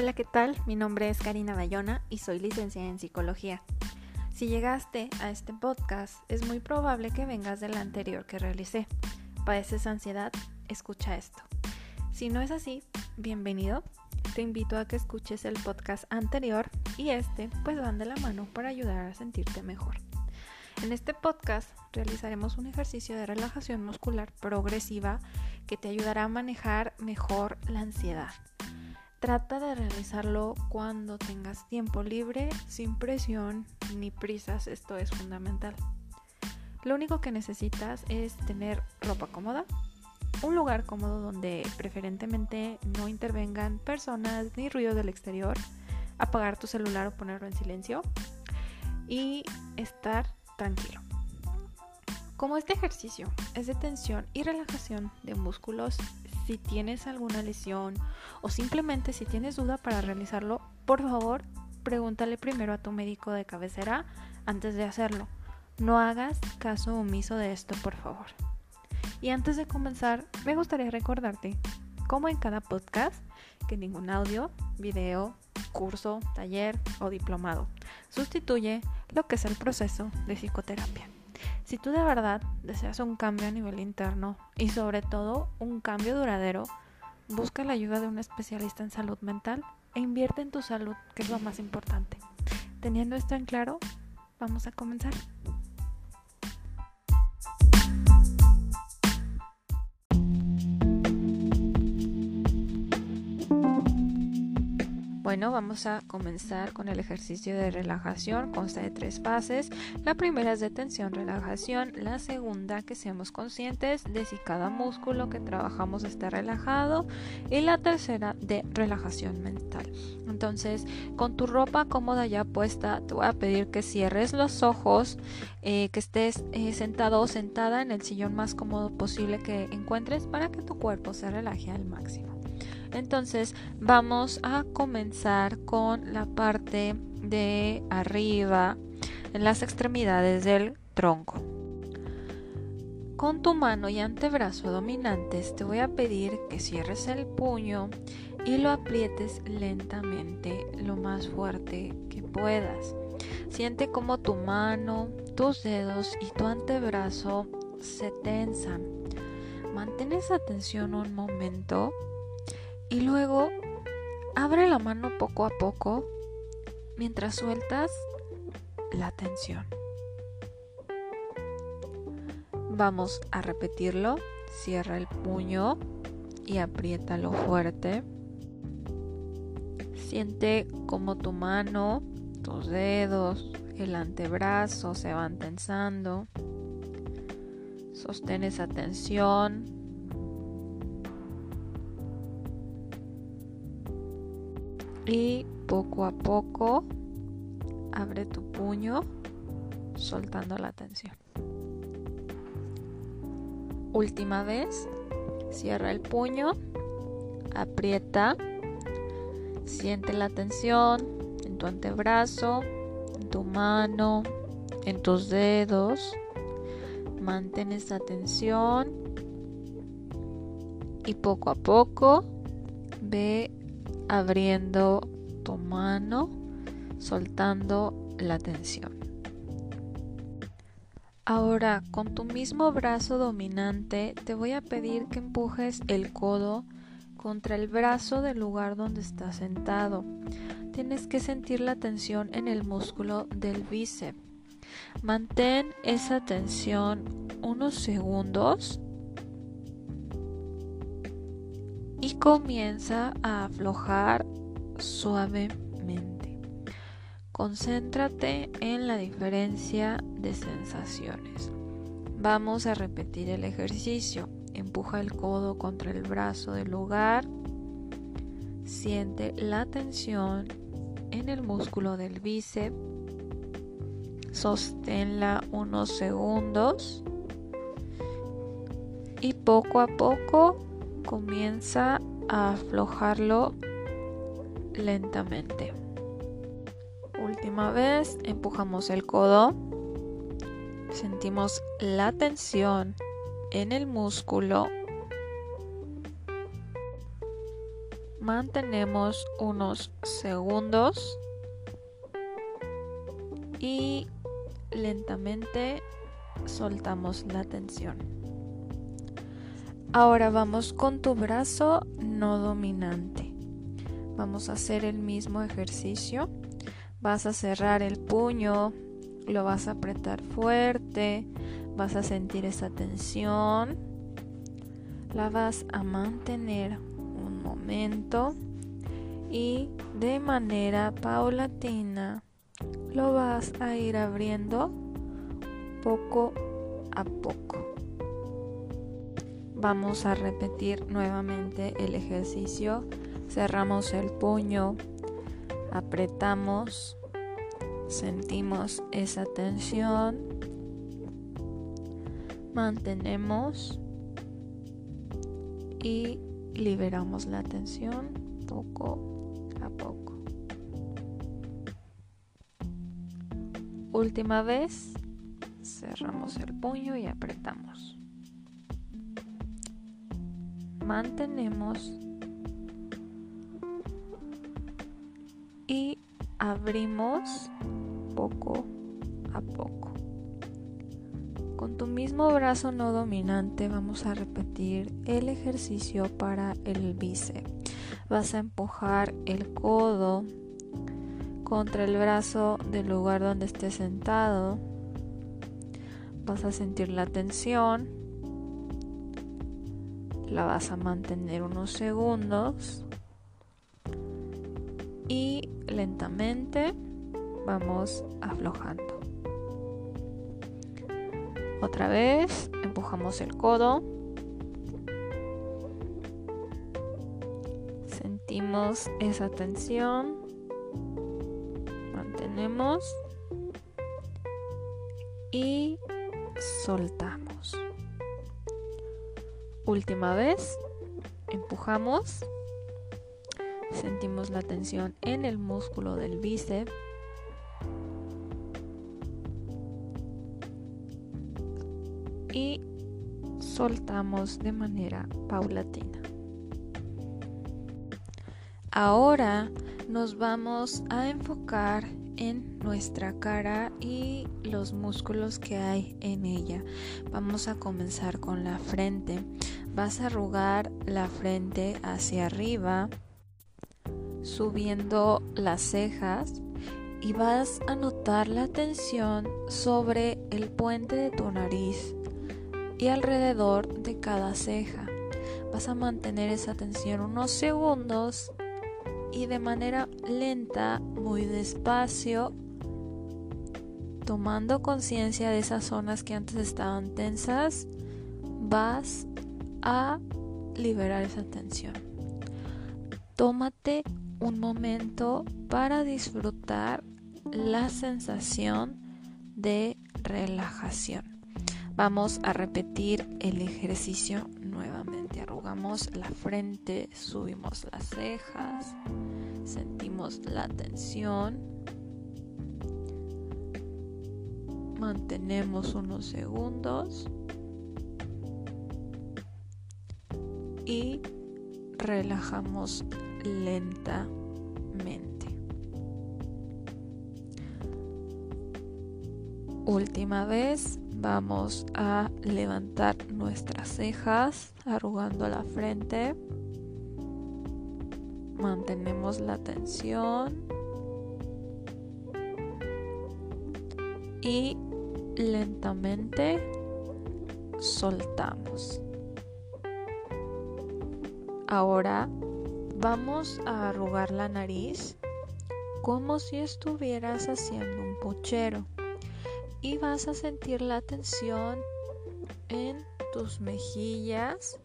Hola, ¿qué tal? Mi nombre es Karina Bayona y soy licenciada en psicología. Si llegaste a este podcast, es muy probable que vengas del anterior que realicé. ¿Padeces ansiedad? Escucha esto. Si no es así, bienvenido. Te invito a que escuches el podcast anterior y este pues van de la mano para ayudar a sentirte mejor. En este podcast realizaremos un ejercicio de relajación muscular progresiva que te ayudará a manejar mejor la ansiedad. Trata de realizarlo cuando tengas tiempo libre, sin presión ni prisas, esto es fundamental. Lo único que necesitas es tener ropa cómoda, un lugar cómodo donde preferentemente no intervengan personas ni ruido del exterior, apagar tu celular o ponerlo en silencio y estar tranquilo. Como este ejercicio es de tensión y relajación de músculos, si tienes alguna lesión o simplemente si tienes duda para realizarlo, por favor, pregúntale primero a tu médico de cabecera antes de hacerlo. No hagas caso omiso de esto, por favor. Y antes de comenzar, me gustaría recordarte, como en cada podcast, que ningún audio, video, curso, taller o diplomado sustituye lo que es el proceso de psicoterapia. Si tú de verdad deseas un cambio a nivel interno y sobre todo un cambio duradero, busca la ayuda de un especialista en salud mental e invierte en tu salud, que es lo más importante. Teniendo esto en claro, vamos a comenzar. Bueno, vamos a comenzar con el ejercicio de relajación. Consta de tres fases. La primera es de tensión, relajación. La segunda, que seamos conscientes de si cada músculo que trabajamos está relajado. Y la tercera, de relajación mental. Entonces, con tu ropa cómoda ya puesta, te voy a pedir que cierres los ojos, eh, que estés eh, sentado o sentada en el sillón más cómodo posible que encuentres para que tu cuerpo se relaje al máximo. Entonces vamos a comenzar con la parte de arriba, en las extremidades del tronco. Con tu mano y antebrazo dominantes te voy a pedir que cierres el puño y lo aprietes lentamente lo más fuerte que puedas. Siente como tu mano, tus dedos y tu antebrazo se tensan. Mantén esa tensión un momento y luego abre la mano poco a poco mientras sueltas la tensión. Vamos a repetirlo. Cierra el puño y apriétalo fuerte. Siente como tu mano, tus dedos, el antebrazo se van tensando. Sostén esa tensión y poco a poco abre tu puño soltando la tensión. Última vez, cierra el puño, aprieta, siente la tensión en tu antebrazo, en tu mano, en tus dedos. Mantén esa tensión y poco a poco ve abriendo mano, soltando la tensión. Ahora, con tu mismo brazo dominante, te voy a pedir que empujes el codo contra el brazo del lugar donde estás sentado. Tienes que sentir la tensión en el músculo del bíceps. Mantén esa tensión unos segundos y comienza a aflojar suavemente. Concéntrate en la diferencia de sensaciones. Vamos a repetir el ejercicio. Empuja el codo contra el brazo del lugar. Siente la tensión en el músculo del bíceps. Sosténla unos segundos. Y poco a poco comienza a aflojarlo lentamente. Última vez, empujamos el codo, sentimos la tensión en el músculo, mantenemos unos segundos y lentamente soltamos la tensión. Ahora vamos con tu brazo no dominante. Vamos a hacer el mismo ejercicio. Vas a cerrar el puño, lo vas a apretar fuerte, vas a sentir esa tensión, la vas a mantener un momento y de manera paulatina lo vas a ir abriendo poco a poco. Vamos a repetir nuevamente el ejercicio. Cerramos el puño, apretamos, sentimos esa tensión, mantenemos y liberamos la tensión poco a poco. Última vez, cerramos el puño y apretamos. Mantenemos abrimos poco a poco. Con tu mismo brazo no dominante vamos a repetir el ejercicio para el bíceps. Vas a empujar el codo contra el brazo del lugar donde estés sentado. Vas a sentir la tensión. La vas a mantener unos segundos. Y lentamente vamos aflojando. Otra vez, empujamos el codo. Sentimos esa tensión. Mantenemos. Y soltamos. Última vez, empujamos. Sentimos la tensión en el músculo del bíceps. Y soltamos de manera paulatina. Ahora nos vamos a enfocar en nuestra cara y los músculos que hay en ella. Vamos a comenzar con la frente. Vas a arrugar la frente hacia arriba subiendo las cejas y vas a notar la tensión sobre el puente de tu nariz y alrededor de cada ceja. Vas a mantener esa tensión unos segundos y de manera lenta, muy despacio, tomando conciencia de esas zonas que antes estaban tensas, vas a liberar esa tensión. Tómate un momento para disfrutar la sensación de relajación. Vamos a repetir el ejercicio nuevamente. Arrugamos la frente, subimos las cejas, sentimos la tensión. Mantenemos unos segundos y relajamos lentamente. Última vez vamos a levantar nuestras cejas arrugando la frente. Mantenemos la tensión. Y lentamente soltamos. Ahora Vamos a arrugar la nariz como si estuvieras haciendo un puchero y vas a sentir la tensión en tus mejillas,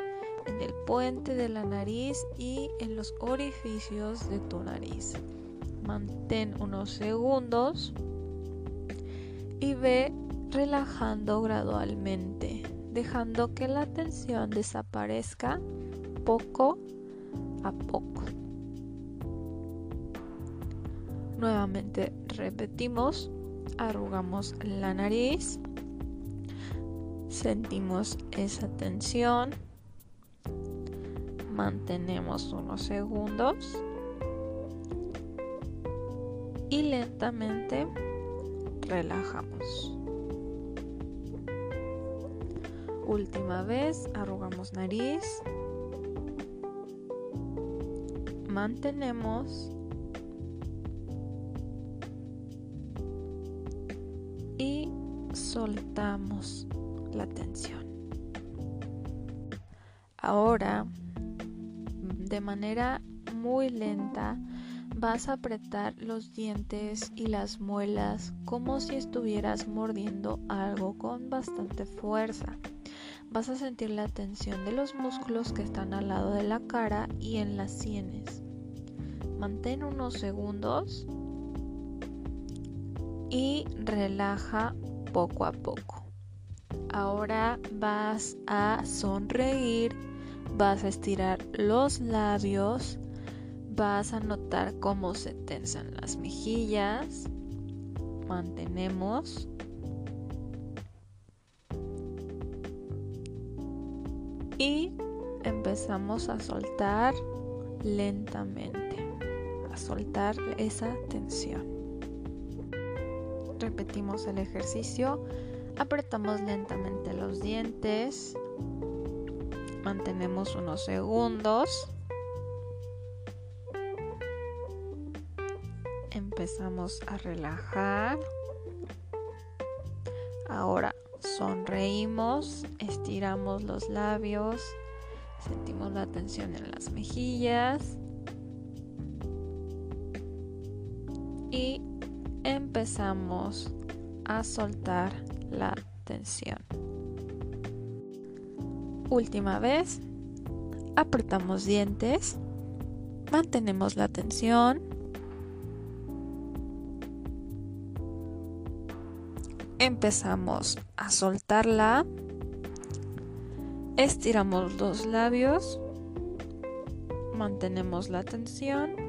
en el puente de la nariz y en los orificios de tu nariz. Mantén unos segundos y ve relajando gradualmente, dejando que la tensión desaparezca poco a poco. Nuevamente repetimos, arrugamos la nariz, sentimos esa tensión, mantenemos unos segundos y lentamente relajamos. Última vez, arrugamos nariz, mantenemos y soltamos la tensión. Ahora, de manera muy lenta, vas a apretar los dientes y las muelas como si estuvieras mordiendo algo con bastante fuerza. Vas a sentir la tensión de los músculos que están al lado de la cara y en las sienes. Mantén unos segundos y relaja poco a poco. Ahora vas a sonreír, vas a estirar los labios, vas a notar cómo se tensan las mejillas. Mantenemos. Y empezamos a soltar lentamente, a soltar esa tensión. Repetimos el ejercicio, apretamos lentamente los dientes, mantenemos unos segundos empezamos a relajar. Ahora sonreímos, estiramos los labios, sentimos la tensión en las mejillas y empezamos a soltar la tensión. Última vez, apretamos dientes, mantenemos la tensión. Empezamos a soltarla, estiramos los labios, mantenemos la tensión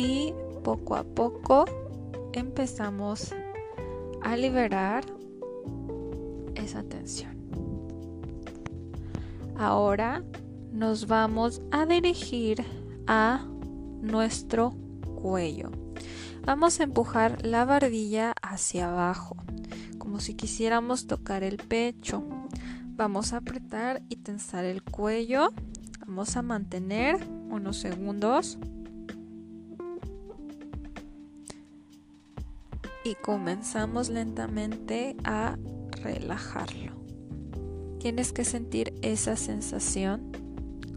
y poco a poco empezamos a liberar esa tensión. Ahora nos vamos a dirigir a nuestro cuello. Vamos a empujar la barbilla hacia abajo, como si quisiéramos tocar el pecho. Vamos a apretar y tensar el cuello. Vamos a mantener unos segundos. Y comenzamos lentamente a relajarlo. Tienes que sentir esa sensación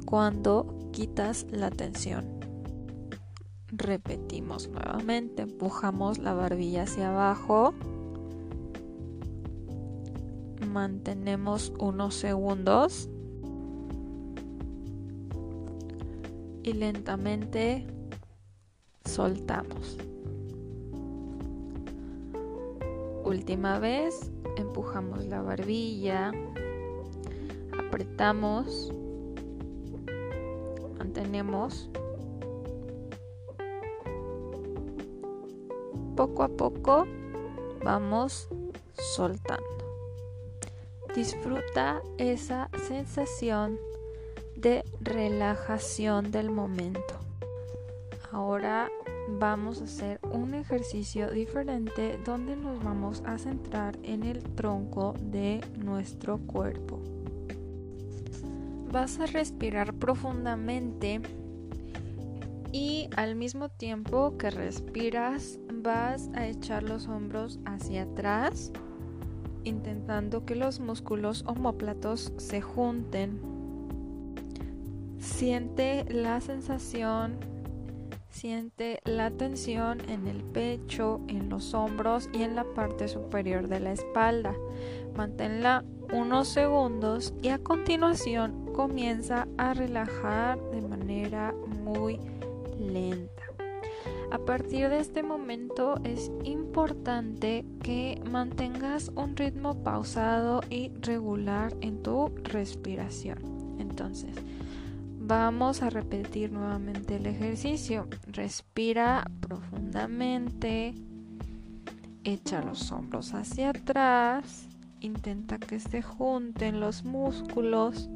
cuando quitas la tensión. Repetimos nuevamente, empujamos la barbilla hacia abajo. Mantenemos unos segundos. Y lentamente soltamos. Última vez, empujamos la barbilla, apretamos, mantenemos poco a poco vamos soltando. Disfruta esa sensación de relajación del momento. Ahora vamos a hacer un ejercicio diferente donde nos vamos a centrar en el tronco de nuestro cuerpo. Vas a respirar profundamente y al mismo tiempo que respiras vas a echar los hombros hacia atrás, intentando que los músculos homóplatos se junten. Siente la sensación, siente la tensión en el pecho, en los hombros y en la parte superior de la espalda. Manténla unos segundos y a continuación comienza a relajar de manera muy lenta. A partir de este momento es importante que mantengas un ritmo pausado y regular en tu respiración. Entonces, vamos a repetir nuevamente el ejercicio. Respira profundamente, echa los hombros hacia atrás. Intenta que se junten los músculos,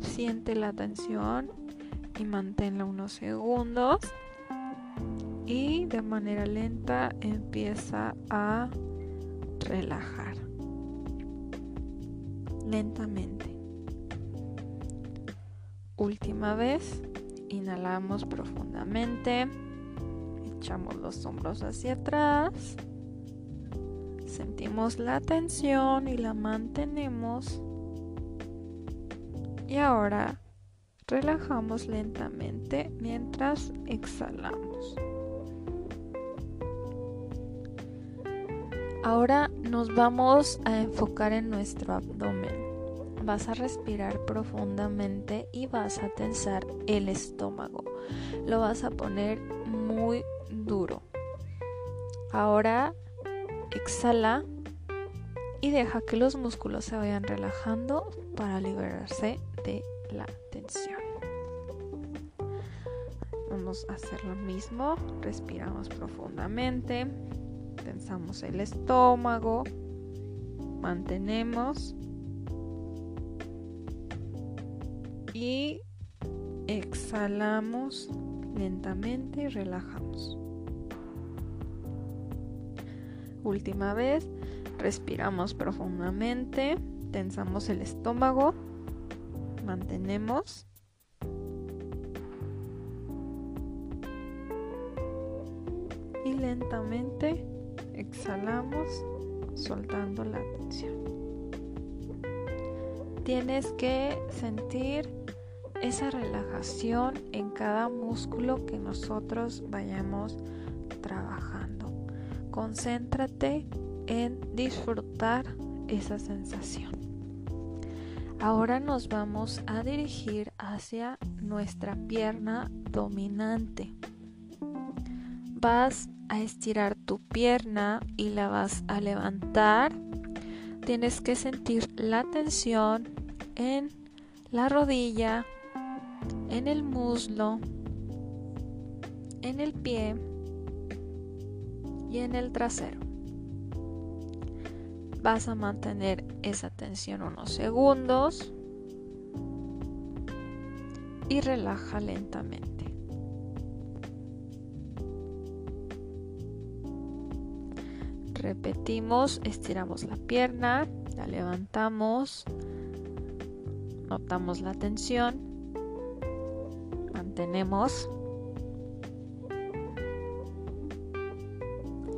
siente la tensión y manténla unos segundos. Y de manera lenta empieza a relajar. Lentamente. Última vez, inhalamos profundamente, echamos los hombros hacia atrás, sentimos la tensión y la mantenemos. Y ahora relajamos lentamente mientras exhalamos. Ahora nos vamos a enfocar en nuestro abdomen vas a respirar profundamente y vas a tensar el estómago. Lo vas a poner muy duro. Ahora exhala y deja que los músculos se vayan relajando para liberarse de la tensión. Vamos a hacer lo mismo. Respiramos profundamente. Tensamos el estómago. Mantenemos y exhalamos lentamente y relajamos. Última vez, respiramos profundamente, tensamos el estómago, mantenemos. Y lentamente exhalamos soltando la tensión. Tienes que sentir esa relajación en cada músculo que nosotros vayamos trabajando. Concéntrate en disfrutar esa sensación. Ahora nos vamos a dirigir hacia nuestra pierna dominante. Vas a estirar tu pierna y la vas a levantar. Tienes que sentir la tensión en la rodilla, en el muslo, en el pie y en el trasero. Vas a mantener esa tensión unos segundos y relaja lentamente. Repetimos, estiramos la pierna, la levantamos, notamos la tensión tenemos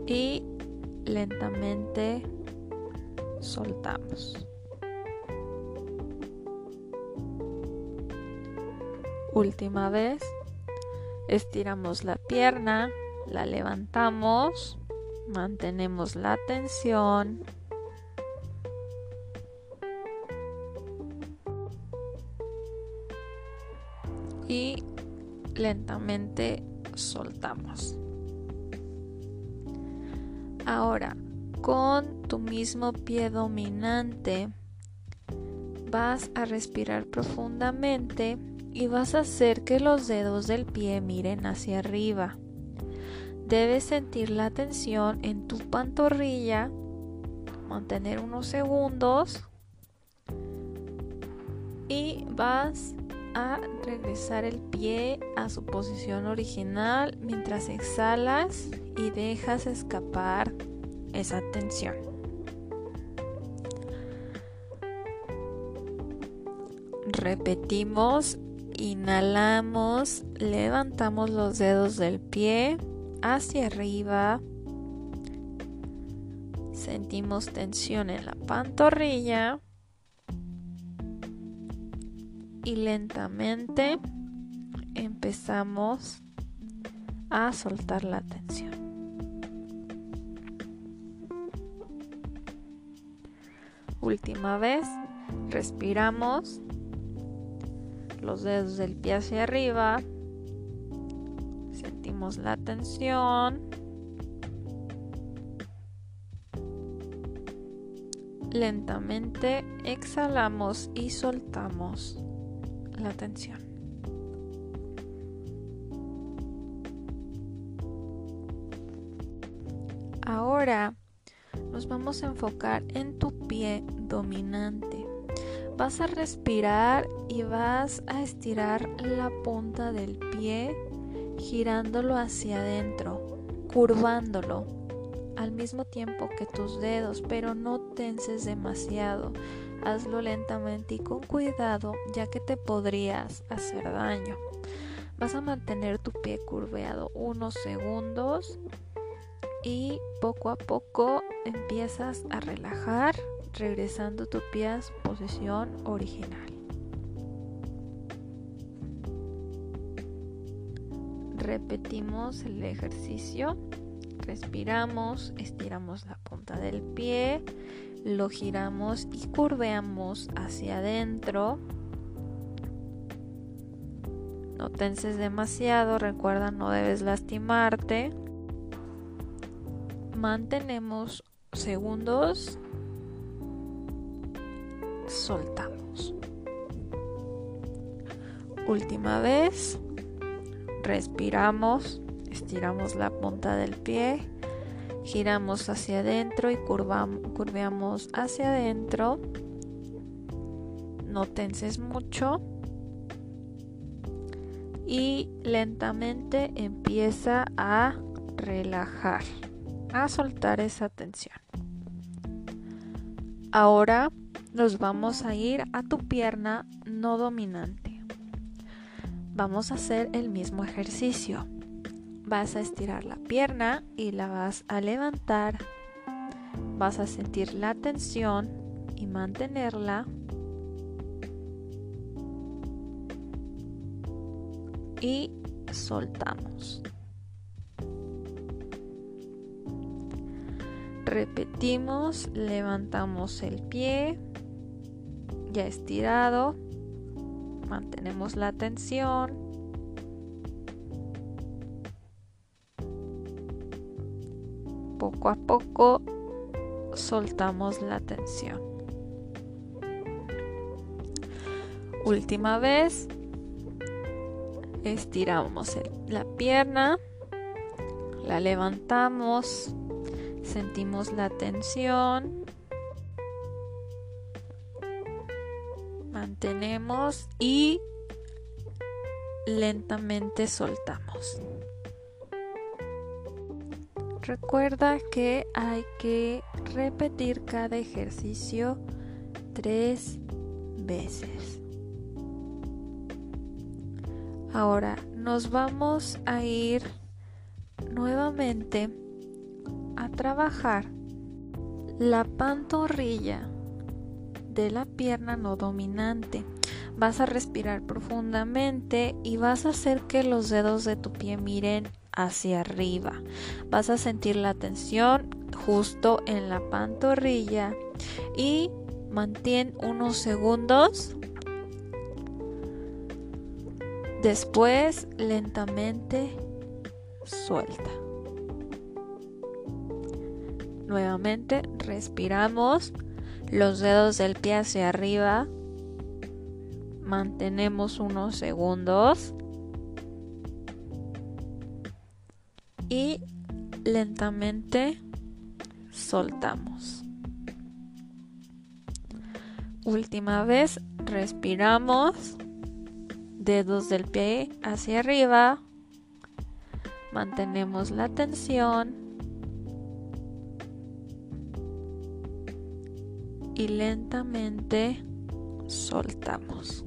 y lentamente soltamos. Última vez, estiramos la pierna, la levantamos, mantenemos la tensión soltamos. Ahora, con tu mismo pie dominante, vas a respirar profundamente y vas a hacer que los dedos del pie miren hacia arriba. Debes sentir la tensión en tu pantorrilla, mantener unos segundos y vas a regresar el pie a su posición original mientras exhalas y dejas escapar esa tensión. Repetimos, inhalamos, levantamos los dedos del pie hacia arriba. Sentimos tensión en la pantorrilla. Y lentamente empezamos a soltar la tensión. Última vez, respiramos los dedos del pie hacia arriba, sentimos la tensión. Lentamente exhalamos y soltamos la atención. Ahora nos vamos a enfocar en tu pie dominante. Vas a respirar y vas a estirar la punta del pie girándolo hacia adentro, curvándolo al mismo tiempo que tus dedos, pero no tenses demasiado. Hazlo lentamente y con cuidado, ya que te podrías hacer daño. Vas a mantener tu pie curveado unos segundos y poco a poco empiezas a relajar, regresando tu pie a su posición original. Repetimos el ejercicio. Respiramos, estiramos la punta del pie, lo giramos y curveamos hacia adentro. No tenses demasiado, recuerda no debes lastimarte. Mantenemos segundos. Soltamos. Última vez. Respiramos, estiramos la punta del pie, giramos hacia adentro y curveamos hacia adentro. No tenses mucho. Y lentamente empieza a relajar, a soltar esa tensión. Ahora nos vamos a ir a tu pierna no dominante vamos a hacer el mismo ejercicio. Vas a estirar la pierna y la vas a levantar. Vas a sentir la tensión y mantenerla. Y soltamos. Repetimos, levantamos el pie, ya estirado, mantenemos la tensión. Poco a poco soltamos la tensión. Última vez, estiramos la pierna, la levantamos, sentimos la tensión mantenemos y lentamente soltamos. Recuerda que hay que repetir cada ejercicio tres veces. Ahora nos vamos a ir nuevamente a trabajar la pantorrilla de la pierna no dominante. Vas a respirar profundamente y vas a hacer que los dedos de tu pie miren hacia arriba. Vas a sentir la tensión justo en la pantorrilla y mantén unos segundos. Después lentamente suelta. Nuevamente respiramos los dedos del pie hacia arriba. Mantenemos unos segundos. Y lentamente soltamos. Última vez, respiramos. Dedos del pie hacia arriba. Mantenemos la tensión. y lentamente soltamos.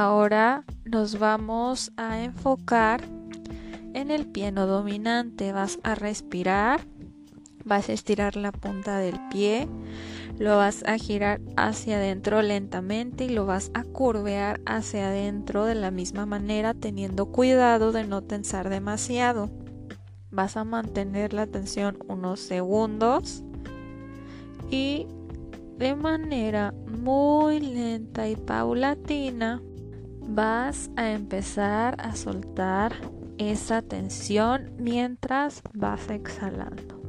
Ahora nos vamos a enfocar en el pie no dominante. Vas a respirar, vas a estirar la punta del pie, lo vas a girar hacia adentro lentamente y lo vas a curvear hacia adentro de la misma manera teniendo cuidado de no tensar demasiado. Vas a mantener la tensión unos segundos y de manera muy lenta y paulatina vas a empezar a soltar esa tensión mientras vas exhalando.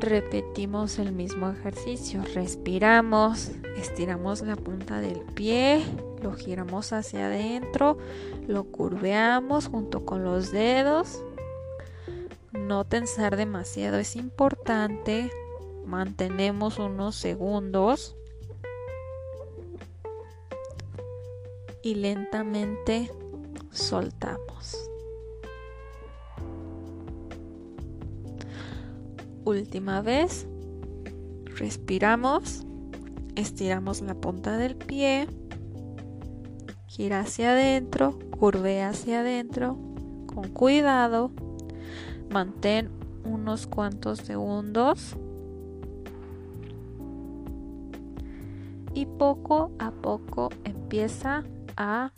repetimos el mismo ejercicio. Respiramos, estiramos la punta del pie, lo giramos hacia adentro, lo curveamos junto con los dedos. No tensar demasiado es importante. Mantenemos unos segundos. Y lentamente soltamos. última vez. Respiramos, estiramos la punta del pie, gira hacia adentro, curve hacia adentro, con cuidado, mantén unos cuantos segundos y poco a poco empieza a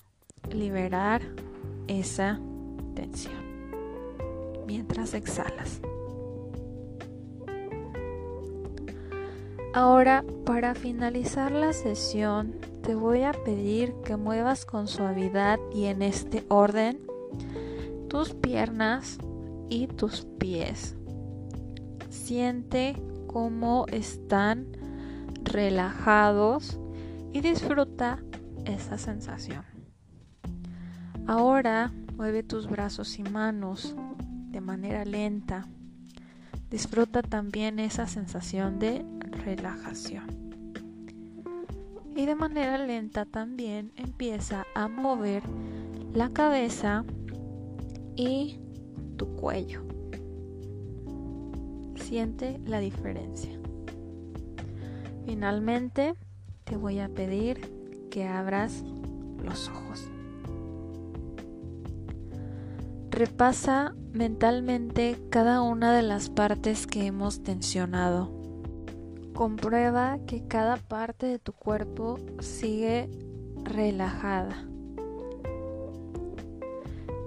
liberar esa tensión mientras exhalas. Ahora, para finalizar la sesión, te voy a pedir que muevas con suavidad y en este orden tus piernas y tus pies. Siente cómo están relajados y disfruta esa sensación. Ahora mueve tus brazos y manos de manera lenta. Disfruta también esa sensación de relajación. Y de manera lenta también empieza a mover la cabeza y tu cuello. Siente la diferencia. Finalmente te voy a pedir que abras los ojos. Repasa mentalmente cada una de las partes que hemos tensionado Comprueba que cada parte de tu cuerpo sigue relajada.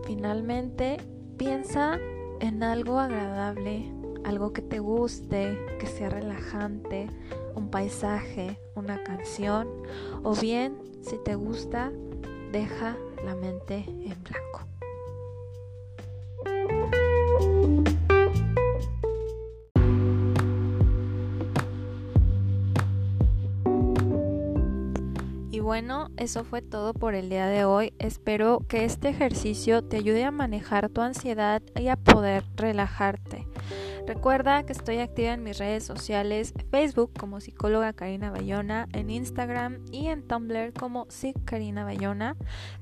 Finalmente, piensa en algo agradable, algo que te guste, que sea relajante, un paisaje, una canción, o bien, si te gusta, deja la mente en blanco. bueno, eso fue todo por el día de hoy. Espero que este ejercicio te ayude a manejar tu ansiedad y a poder relajarte. Recuerda que estoy activa en mis redes sociales, Facebook como psicóloga Karina Bayona, en Instagram y en Tumblr como Psic Karina Bayona.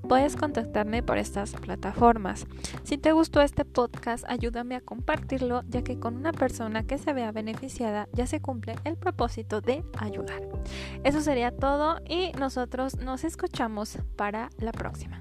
Puedes contactarme por estas plataformas. Si te gustó este podcast, ayúdame a compartirlo, ya que con una persona que se vea beneficiada ya se cumple el propósito de ayudar. Eso sería todo y nosotros nos escuchamos para la próxima.